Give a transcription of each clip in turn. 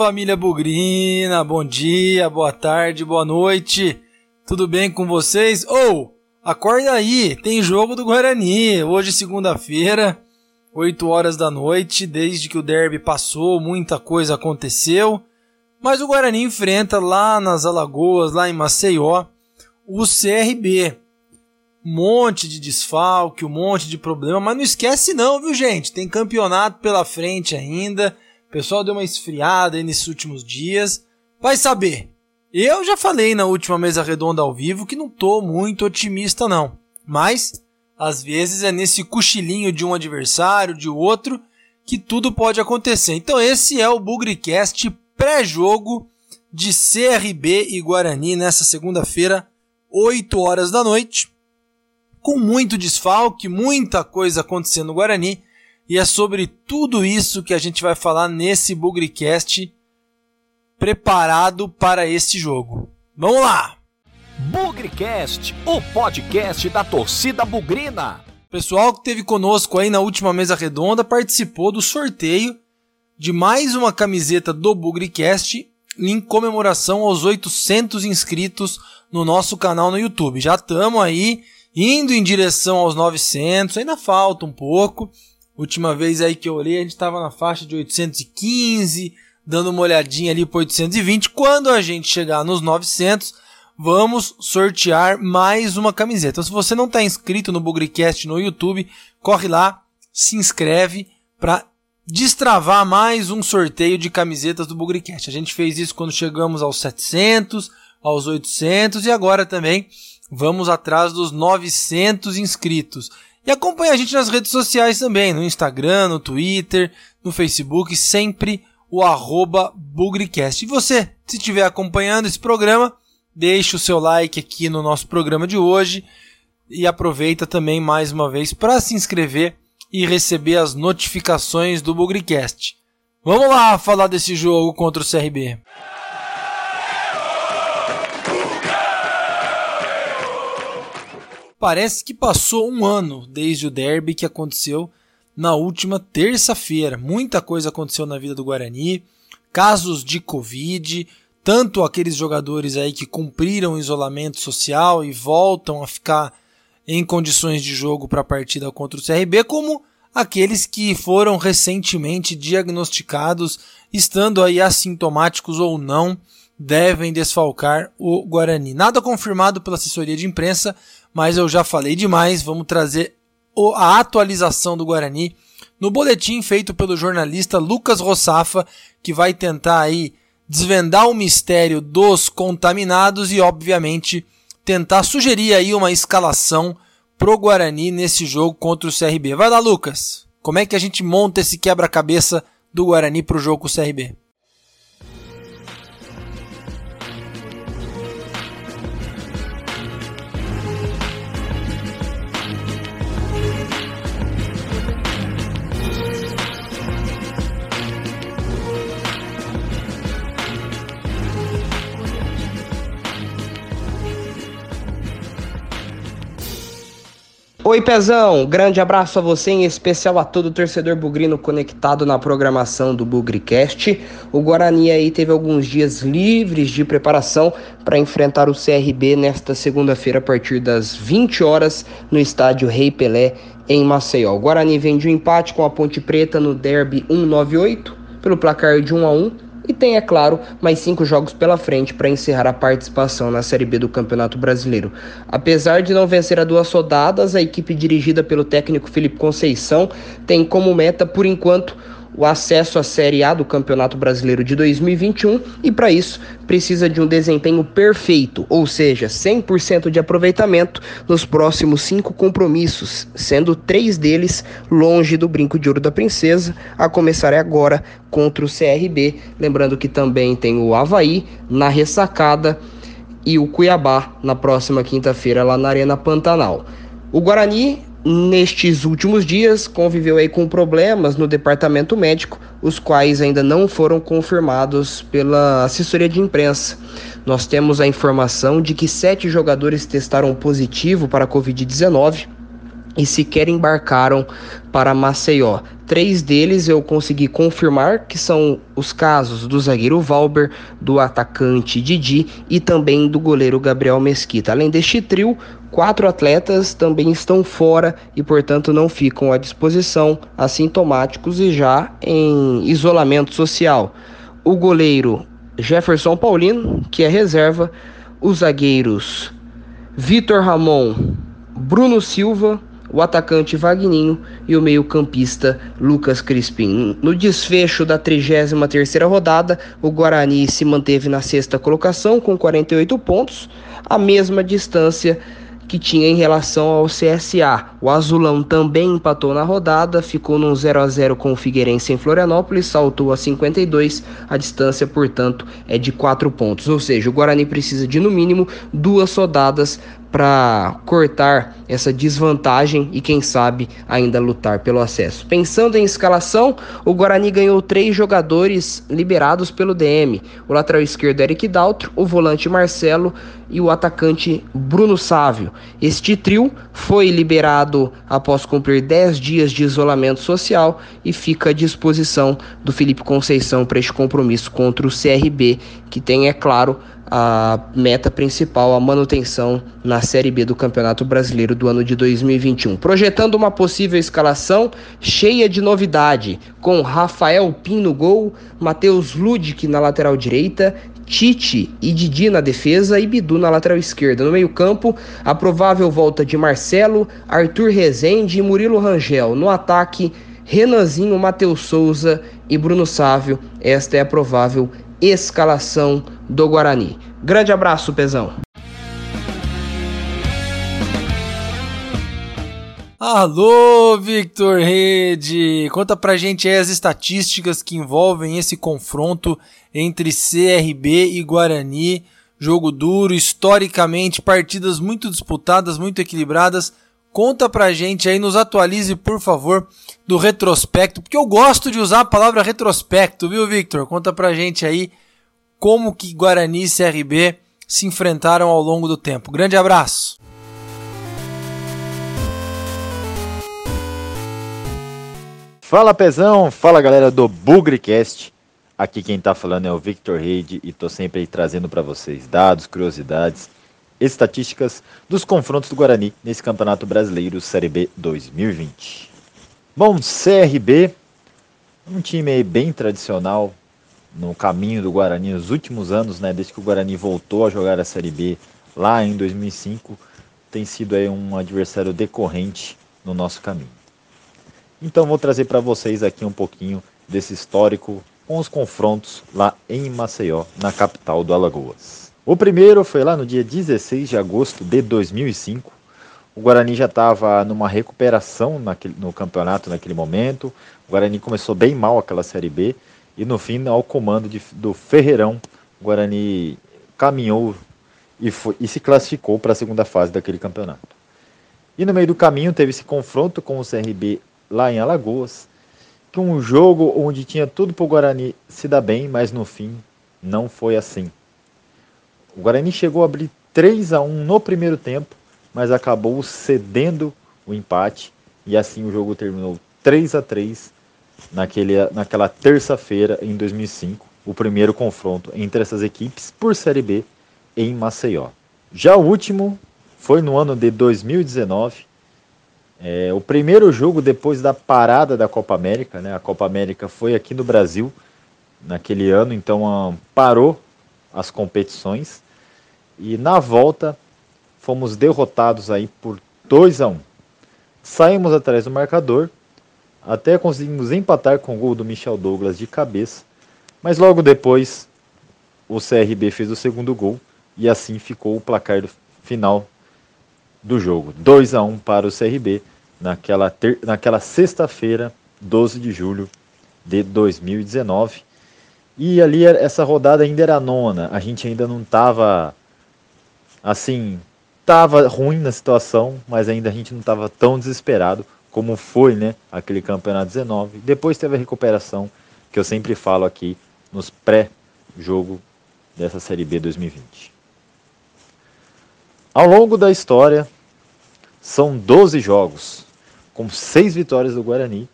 família Bugrina, bom dia, boa tarde, boa noite. Tudo bem com vocês? Ou, oh, acorda aí, tem jogo do Guarani. Hoje, segunda-feira, 8 horas da noite. Desde que o derby passou, muita coisa aconteceu. Mas o Guarani enfrenta lá nas Alagoas, lá em Maceió, o CRB. Um monte de desfalque, um monte de problema, mas não esquece não, viu gente? Tem campeonato pela frente ainda. O pessoal deu uma esfriada aí nesses últimos dias. Vai saber. Eu já falei na última mesa redonda ao vivo que não tô muito otimista não. Mas às vezes é nesse cochilinho de um adversário, de outro, que tudo pode acontecer. Então esse é o Bugricast pré-jogo de CRB e Guarani nessa segunda-feira, 8 horas da noite. Com muito desfalque, muita coisa acontecendo no Guarani, e é sobre tudo isso que a gente vai falar nesse Bugricast preparado para esse jogo. Vamos lá! Bugricast, o podcast da torcida bugrina. Pessoal que teve conosco aí na última mesa redonda participou do sorteio de mais uma camiseta do Bugricast em comemoração aos 800 inscritos no nosso canal no YouTube. Já estamos aí indo em direção aos 900, ainda falta um pouco, Última vez aí que eu olhei, a gente estava na faixa de 815, dando uma olhadinha ali para 820. Quando a gente chegar nos 900, vamos sortear mais uma camiseta. Então, se você não está inscrito no Bugricast no YouTube, corre lá, se inscreve para destravar mais um sorteio de camisetas do Bugricast. A gente fez isso quando chegamos aos 700, aos 800 e agora também vamos atrás dos 900 inscritos. E acompanhe a gente nas redes sociais também, no Instagram, no Twitter, no Facebook, sempre o arroba Bugricast. E você, se estiver acompanhando esse programa, deixe o seu like aqui no nosso programa de hoje e aproveita também mais uma vez para se inscrever e receber as notificações do Bugricast. Vamos lá falar desse jogo contra o CRB. Parece que passou um ano desde o derby que aconteceu na última terça-feira. Muita coisa aconteceu na vida do Guarani, casos de Covid, tanto aqueles jogadores aí que cumpriram o isolamento social e voltam a ficar em condições de jogo para a partida contra o CRB, como aqueles que foram recentemente diagnosticados, estando aí assintomáticos ou não, devem desfalcar o Guarani. Nada confirmado pela assessoria de imprensa, mas eu já falei demais. Vamos trazer a atualização do Guarani no boletim feito pelo jornalista Lucas Rossafa, que vai tentar aí desvendar o mistério dos contaminados e, obviamente, tentar sugerir aí uma escalação pro Guarani nesse jogo contra o CRB. Vai lá, Lucas. Como é que a gente monta esse quebra-cabeça do Guarani pro jogo com o CRB? Oi, Pezão! Grande abraço a você, em especial a todo torcedor bugrino conectado na programação do Bugricast. O Guarani aí teve alguns dias livres de preparação para enfrentar o CRB nesta segunda-feira a partir das 20 horas no estádio Rei Pelé em Maceió. O Guarani vem de um empate com a Ponte Preta no Derby 198 pelo placar de 1 a 1 e tem, é claro, mais cinco jogos pela frente para encerrar a participação na Série B do Campeonato Brasileiro. Apesar de não vencer a duas rodadas, a equipe dirigida pelo técnico Felipe Conceição tem como meta, por enquanto, o acesso à Série A do Campeonato Brasileiro de 2021 e, para isso, precisa de um desempenho perfeito, ou seja, 100% de aproveitamento nos próximos cinco compromissos, sendo três deles longe do Brinco de Ouro da Princesa, a começar agora contra o CRB. Lembrando que também tem o Havaí na ressacada e o Cuiabá na próxima quinta-feira lá na Arena Pantanal. O Guarani nestes últimos dias conviveu aí com problemas no departamento médico, os quais ainda não foram confirmados pela assessoria de imprensa. Nós temos a informação de que sete jogadores testaram positivo para a Covid-19 e sequer embarcaram para Maceió. Três deles eu consegui confirmar que são os casos do zagueiro Valber, do atacante Didi e também do goleiro Gabriel Mesquita. Além deste trio, quatro atletas também estão fora e, portanto, não ficam à disposição, assintomáticos e já em isolamento social. O goleiro Jefferson Paulino, que é reserva, os zagueiros Vitor Ramon, Bruno Silva, o atacante Vagninho e o meio-campista Lucas Crispim. No desfecho da 33ª rodada, o Guarani se manteve na sexta colocação com 48 pontos, a mesma distância que tinha em relação ao CSA. O Azulão também empatou na rodada, ficou num 0 a 0 com o Figueirense em Florianópolis, saltou a 52, a distância, portanto, é de 4 pontos. Ou seja, o Guarani precisa de no mínimo duas rodadas para cortar essa desvantagem e quem sabe ainda lutar pelo acesso. Pensando em escalação, o Guarani ganhou três jogadores liberados pelo DM: o lateral esquerdo Eric Daltro, o volante Marcelo e o atacante Bruno Sávio. Este trio foi liberado após cumprir 10 dias de isolamento social e fica à disposição do Felipe Conceição para este compromisso contra o CRB, que tem, é claro, a meta principal, a manutenção na Série B do Campeonato Brasileiro do ano de 2021. Projetando uma possível escalação cheia de novidade, com Rafael Pin no gol, Matheus Ludic na lateral direita, Tite e Didi na defesa e Bidu na lateral esquerda. No meio-campo, a provável volta de Marcelo, Arthur Rezende e Murilo Rangel. No ataque, Renanzinho, Matheus Souza e Bruno Sávio. Esta é a provável escalação do Guarani. Grande abraço, Pezão. Alô, Victor Rede! Conta pra gente as estatísticas que envolvem esse confronto entre CRB e Guarani. Jogo duro, historicamente, partidas muito disputadas, muito equilibradas. Conta pra gente aí, nos atualize, por favor, do retrospecto, porque eu gosto de usar a palavra retrospecto, viu, Victor? Conta pra gente aí como que Guarani e CRB se enfrentaram ao longo do tempo. Grande abraço! Fala Pezão, fala galera do Bugrecast. Aqui quem tá falando é o Victor Reid e tô sempre trazendo para vocês dados, curiosidades, estatísticas dos confrontos do Guarani nesse Campeonato Brasileiro Série B 2020. Bom, CRB, um time bem tradicional no caminho do Guarani nos últimos anos, né, desde que o Guarani voltou a jogar a Série B lá em 2005, tem sido aí um adversário decorrente no nosso caminho. Então vou trazer para vocês aqui um pouquinho desse histórico com os confrontos lá em Maceió, na capital do Alagoas. O primeiro foi lá no dia 16 de agosto de 2005, o Guarani já estava numa recuperação naquele, no campeonato naquele momento. O Guarani começou bem mal aquela Série B. E no fim, ao comando de, do Ferreirão, o Guarani caminhou e, foi, e se classificou para a segunda fase daquele campeonato. E no meio do caminho teve esse confronto com o CRB lá em Alagoas, que um jogo onde tinha tudo para o Guarani se dar bem, mas no fim não foi assim. O Guarani chegou a abrir 3 a 1 no primeiro tempo mas acabou cedendo o empate e assim o jogo terminou 3 a 3 naquele, naquela terça-feira em 2005, o primeiro confronto entre essas equipes por Série B em Maceió. Já o último foi no ano de 2019, é, o primeiro jogo depois da parada da Copa América, né? A Copa América foi aqui no Brasil naquele ano, então um, parou as competições e na volta fomos derrotados aí por 2 a 1. Saímos atrás do marcador, até conseguimos empatar com o gol do Michel Douglas de cabeça, mas logo depois o CRB fez o segundo gol e assim ficou o placar final do jogo. 2 a 1 para o CRB naquela, ter... naquela sexta-feira, 12 de julho de 2019. E ali essa rodada ainda era nona, a gente ainda não estava assim estava ruim na situação, mas ainda a gente não estava tão desesperado como foi, né, aquele campeonato 19. Depois teve a recuperação que eu sempre falo aqui nos pré-jogo dessa Série B 2020. Ao longo da história, são 12 jogos, com 6 vitórias do Guarani,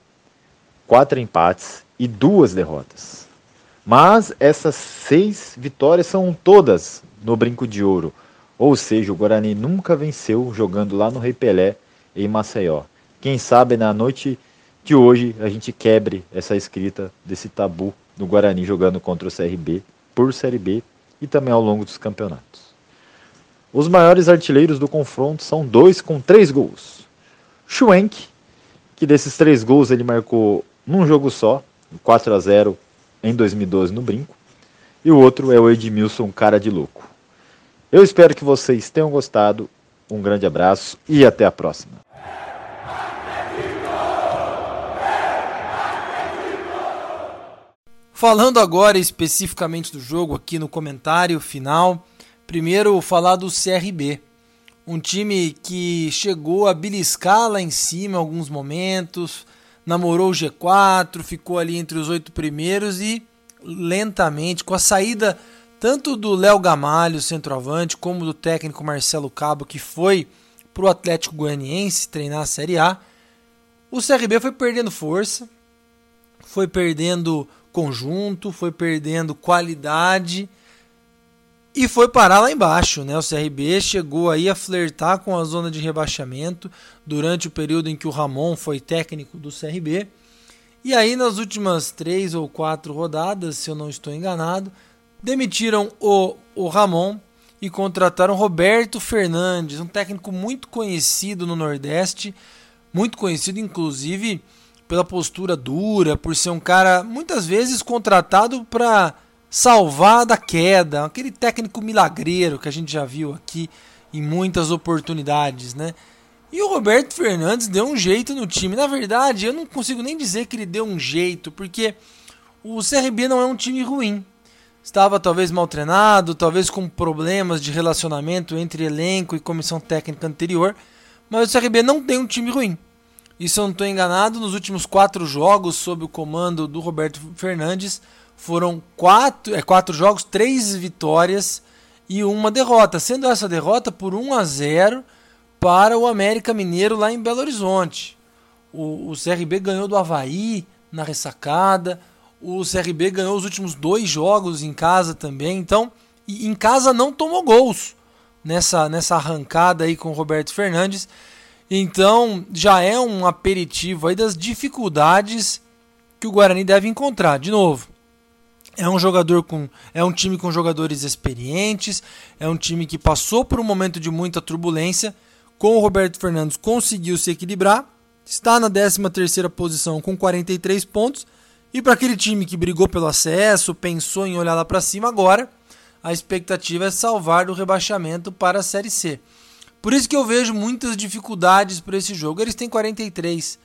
4 empates e 2 derrotas. Mas essas 6 vitórias são todas no Brinco de Ouro, ou seja, o Guarani nunca venceu jogando lá no Rei Pelé, em Maceió. Quem sabe na noite de hoje a gente quebre essa escrita desse tabu do Guarani jogando contra o CRB por Série B e também ao longo dos campeonatos. Os maiores artilheiros do confronto são dois com três gols. Schwenk, que desses três gols ele marcou num jogo só, 4 a 0 em 2012 no Brinco, e o outro é o Edmilson Cara de Louco. Eu espero que vocês tenham gostado. Um grande abraço e até a próxima. Falando agora especificamente do jogo aqui no comentário final, primeiro falar do CRB. Um time que chegou a beliscar lá em cima em alguns momentos, namorou o G4, ficou ali entre os oito primeiros e lentamente, com a saída tanto do Léo Gamalho, centroavante, como do técnico Marcelo Cabo, que foi para o Atlético Goianiense treinar a Série A, o CRB foi perdendo força, foi perdendo conjunto, foi perdendo qualidade e foi parar lá embaixo, né? O CRB chegou aí a flertar com a zona de rebaixamento durante o período em que o Ramon foi técnico do CRB. E aí nas últimas três ou quatro rodadas, se eu não estou enganado, demitiram o, o Ramon e contrataram Roberto Fernandes, um técnico muito conhecido no Nordeste, muito conhecido inclusive pela postura dura, por ser um cara muitas vezes contratado para salvar da queda, aquele técnico milagreiro que a gente já viu aqui em muitas oportunidades, né? E o Roberto Fernandes deu um jeito no time. Na verdade, eu não consigo nem dizer que ele deu um jeito, porque o CRB não é um time ruim estava talvez mal treinado, talvez com problemas de relacionamento entre elenco e comissão técnica anterior, mas o CRB não tem um time ruim. Se eu não estou enganado, nos últimos quatro jogos sob o comando do Roberto Fernandes foram quatro, é, quatro jogos, três vitórias e uma derrota, sendo essa derrota por 1 a 0 para o América Mineiro lá em Belo Horizonte. O, o CRB ganhou do Havaí na ressacada, o CRB ganhou os últimos dois jogos em casa também. Então, em casa não tomou gols nessa, nessa arrancada aí com o Roberto Fernandes. Então, já é um aperitivo aí das dificuldades que o Guarani deve encontrar. De novo, é um jogador com é um time com jogadores experientes, é um time que passou por um momento de muita turbulência. Com o Roberto Fernandes conseguiu se equilibrar, está na 13ª posição com 43 pontos e para aquele time que brigou pelo acesso, pensou em olhar lá para cima agora, a expectativa é salvar do rebaixamento para a Série C. Por isso que eu vejo muitas dificuldades para esse jogo. Eles têm 43.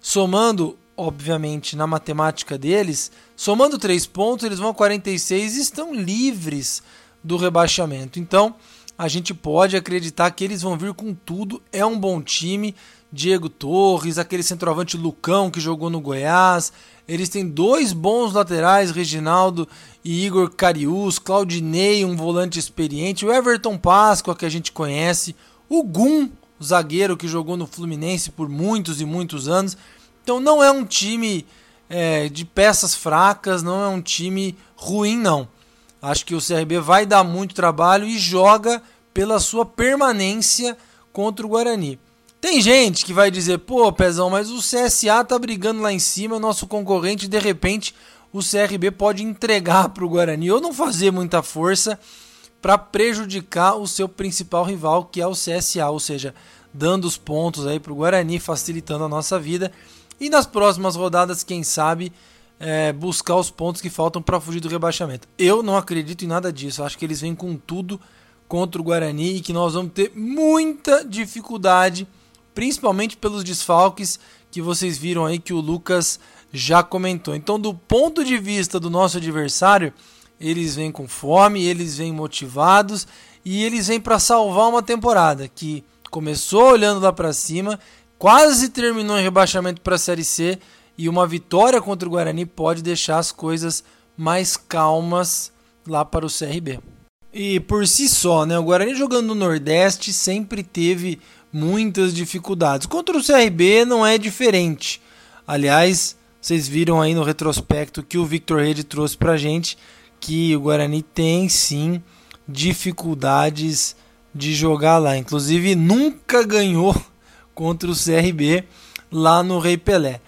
Somando, obviamente, na matemática deles, somando 3 pontos, eles vão a 46 e estão livres do rebaixamento. Então, a gente pode acreditar que eles vão vir com tudo. É um bom time. Diego Torres, aquele centroavante Lucão que jogou no Goiás, eles têm dois bons laterais, Reginaldo e Igor Carius, Claudinei, um volante experiente, o Everton Páscoa, que a gente conhece, o Gum, zagueiro que jogou no Fluminense por muitos e muitos anos. Então não é um time é, de peças fracas, não é um time ruim, não. Acho que o CRB vai dar muito trabalho e joga pela sua permanência contra o Guarani. Tem gente que vai dizer, pô, Pezão, mas o CSA tá brigando lá em cima, nosso concorrente, de repente o CRB pode entregar para o Guarani ou não fazer muita força para prejudicar o seu principal rival, que é o CSA, ou seja, dando os pontos aí para o Guarani, facilitando a nossa vida. E nas próximas rodadas, quem sabe, é, buscar os pontos que faltam para fugir do rebaixamento. Eu não acredito em nada disso. Acho que eles vêm com tudo contra o Guarani e que nós vamos ter muita dificuldade principalmente pelos desfalques que vocês viram aí que o Lucas já comentou. Então, do ponto de vista do nosso adversário, eles vêm com fome, eles vêm motivados e eles vêm para salvar uma temporada que começou olhando lá para cima, quase terminou em rebaixamento para a Série C e uma vitória contra o Guarani pode deixar as coisas mais calmas lá para o CRB. E por si só, né, o Guarani jogando no Nordeste sempre teve muitas dificuldades. Contra o CRB não é diferente. Aliás, vocês viram aí no retrospecto que o Victor Rede trouxe pra gente que o Guarani tem sim dificuldades de jogar lá. Inclusive, nunca ganhou contra o CRB lá no Rei Pelé.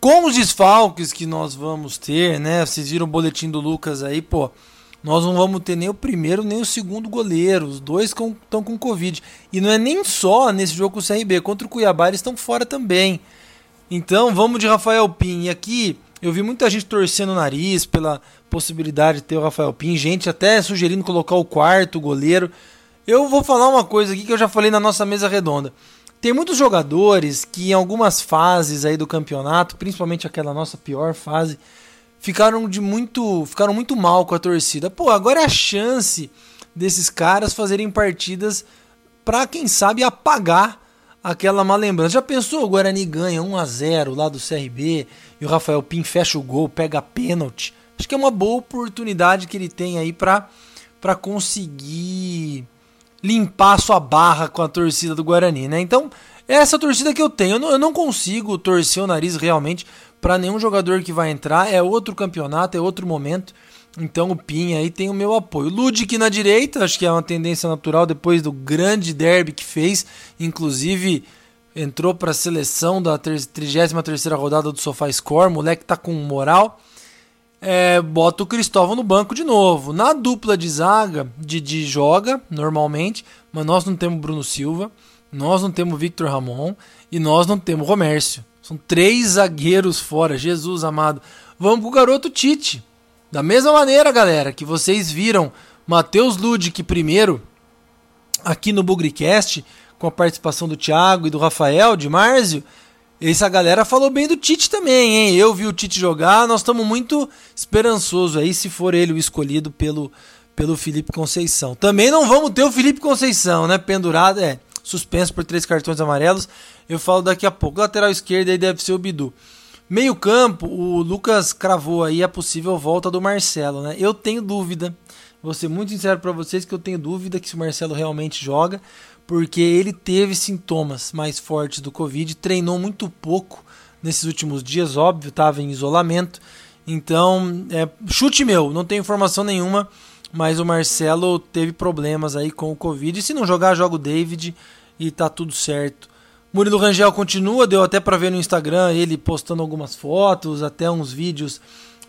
Com os desfalques que nós vamos ter, né? Vocês viram o boletim do Lucas aí, pô. Nós não vamos ter nem o primeiro nem o segundo goleiro. Os dois estão com Covid. E não é nem só nesse jogo com o CRB. Contra o Cuiabá eles estão fora também. Então vamos de Rafael Pin. E aqui eu vi muita gente torcendo o nariz pela possibilidade de ter o Rafael Pin. Gente até sugerindo colocar o quarto goleiro. Eu vou falar uma coisa aqui que eu já falei na nossa mesa redonda. Tem muitos jogadores que em algumas fases aí do campeonato, principalmente aquela nossa pior fase, ficaram de muito, ficaram muito mal com a torcida. Pô, agora é a chance desses caras fazerem partidas para quem sabe apagar aquela má lembrança. Já pensou o Guarani ganha 1 a 0 lá do CRB e o Rafael Pim fecha o gol, pega pênalti. Acho que é uma boa oportunidade que ele tem aí para para conseguir limpar sua barra com a torcida do Guarani, né? Então, é essa torcida que eu tenho. Eu não, eu não consigo torcer o nariz realmente para nenhum jogador que vai entrar. É outro campeonato, é outro momento. Então o Pinha aí tem o meu apoio. Ludic na direita, acho que é uma tendência natural depois do grande derby que fez. Inclusive entrou para a seleção da 33 rodada do SofaScore. Moleque tá com moral. É, bota o Cristóvão no banco de novo. Na dupla de zaga, Didi joga normalmente, mas nós não temos Bruno Silva, nós não temos Victor Ramon e nós não temos Romércio. São três zagueiros fora, Jesus amado. Vamos pro garoto Tite. Da mesma maneira, galera, que vocês viram Matheus Ludic primeiro aqui no Bugricast, com a participação do Thiago e do Rafael, de Márcio, essa galera falou bem do Tite também, hein? Eu vi o Tite jogar, nós estamos muito esperançosos aí se for ele o escolhido pelo, pelo Felipe Conceição. Também não vamos ter o Felipe Conceição, né? Pendurado, é, suspenso por três cartões amarelos. Eu falo daqui a pouco. Lateral esquerda aí deve ser o Bidu. Meio campo, o Lucas cravou aí a possível volta do Marcelo, né? Eu tenho dúvida, vou ser muito sincero para vocês que eu tenho dúvida que se o Marcelo realmente joga, porque ele teve sintomas mais fortes do Covid, treinou muito pouco nesses últimos dias, óbvio, estava em isolamento. Então, é, chute meu, não tenho informação nenhuma, mas o Marcelo teve problemas aí com o Covid. E se não jogar, joga o David e tá tudo certo. Murilo Rangel continua, deu até para ver no Instagram ele postando algumas fotos, até uns vídeos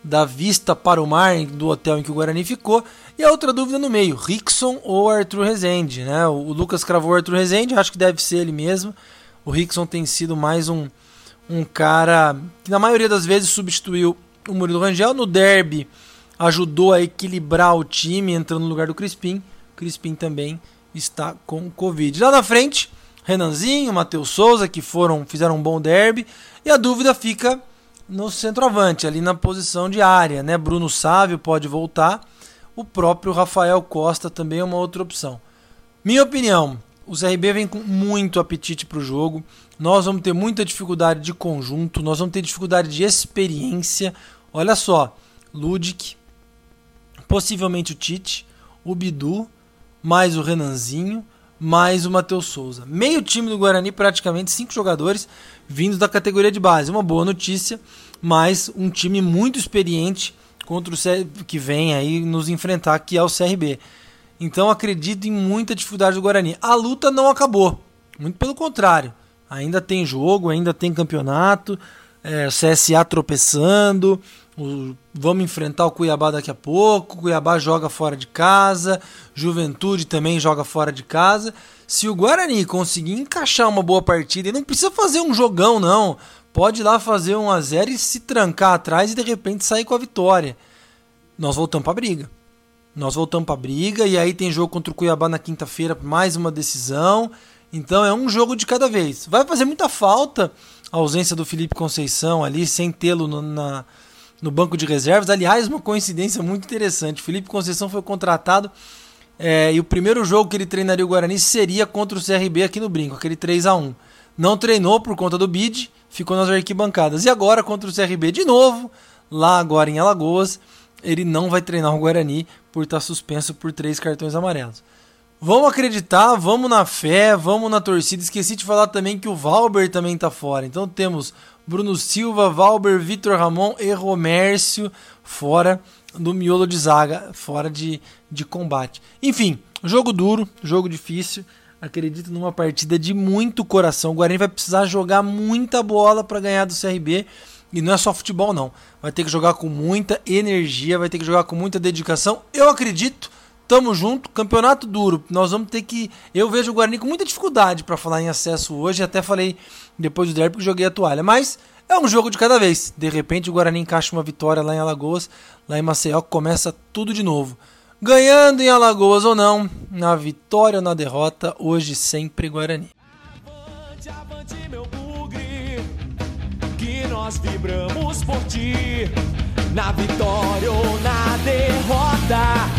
da vista para o mar do hotel em que o Guarani ficou. E a outra dúvida no meio, Rickson ou Arthur Rezende, né? O Lucas cravou Arthur Rezende, acho que deve ser ele mesmo. O Rickson tem sido mais um, um cara que na maioria das vezes substituiu o Murilo Rangel. No derby ajudou a equilibrar o time, entrando no lugar do Crispim. O Crispim também está com Covid. Lá na frente, Renanzinho, Matheus Souza, que foram fizeram um bom derby. E a dúvida fica no centroavante, ali na posição de área. Né? Bruno Sávio pode voltar. O próprio Rafael Costa também é uma outra opção. Minha opinião, o CRB vem com muito apetite para o jogo. Nós vamos ter muita dificuldade de conjunto, nós vamos ter dificuldade de experiência. Olha só, Ludic, possivelmente o Tite, o Bidu, mais o Renanzinho, mais o Matheus Souza. Meio time do Guarani, praticamente cinco jogadores vindos da categoria de base. Uma boa notícia, mas um time muito experiente contra o C... que vem aí nos enfrentar, que é o CRB. Então acredito em muita dificuldade do Guarani. A luta não acabou, muito pelo contrário. Ainda tem jogo, ainda tem campeonato, é, CSA tropeçando, o, vamos enfrentar o Cuiabá daqui a pouco. O Cuiabá joga fora de casa. Juventude também joga fora de casa. Se o Guarani conseguir encaixar uma boa partida, e não precisa fazer um jogão, não. Pode ir lá fazer um a 0 e se trancar atrás e de repente sair com a vitória. Nós voltamos para a briga. Nós voltamos para a briga e aí tem jogo contra o Cuiabá na quinta-feira, mais uma decisão. Então é um jogo de cada vez. Vai fazer muita falta a ausência do Felipe Conceição ali, sem tê-lo na, no banco de reservas. Aliás, uma coincidência muito interessante. Felipe Conceição foi contratado é, e o primeiro jogo que ele treinaria o Guarani seria contra o CRB aqui no Brinco, aquele 3 a 1 Não treinou por conta do bid, ficou nas arquibancadas. E agora contra o CRB de novo, lá agora em Alagoas, ele não vai treinar o Guarani por estar suspenso por três cartões amarelos. Vamos acreditar, vamos na fé, vamos na torcida. Esqueci de falar também que o Valber também tá fora. Então temos Bruno Silva, Valber, Vitor Ramon e Romércio fora do miolo de zaga, fora de, de combate. Enfim, jogo duro, jogo difícil. Acredito numa partida de muito coração. O Guarani vai precisar jogar muita bola para ganhar do CRB. E não é só futebol, não. Vai ter que jogar com muita energia, vai ter que jogar com muita dedicação. Eu acredito, tamo junto. Campeonato duro. Nós vamos ter que. Eu vejo o Guarani com muita dificuldade para falar em acesso hoje. Até falei depois do derby que joguei a toalha. Mas é um jogo de cada vez. De repente o Guarani encaixa uma vitória lá em Alagoas, lá em Maceió, começa tudo de novo. Ganhando em Alagoas ou não, na vitória ou na derrota, hoje sempre Guarani. Avante, avante, meu bugre, que nós vibramos por ti. Na vitória ou na derrota,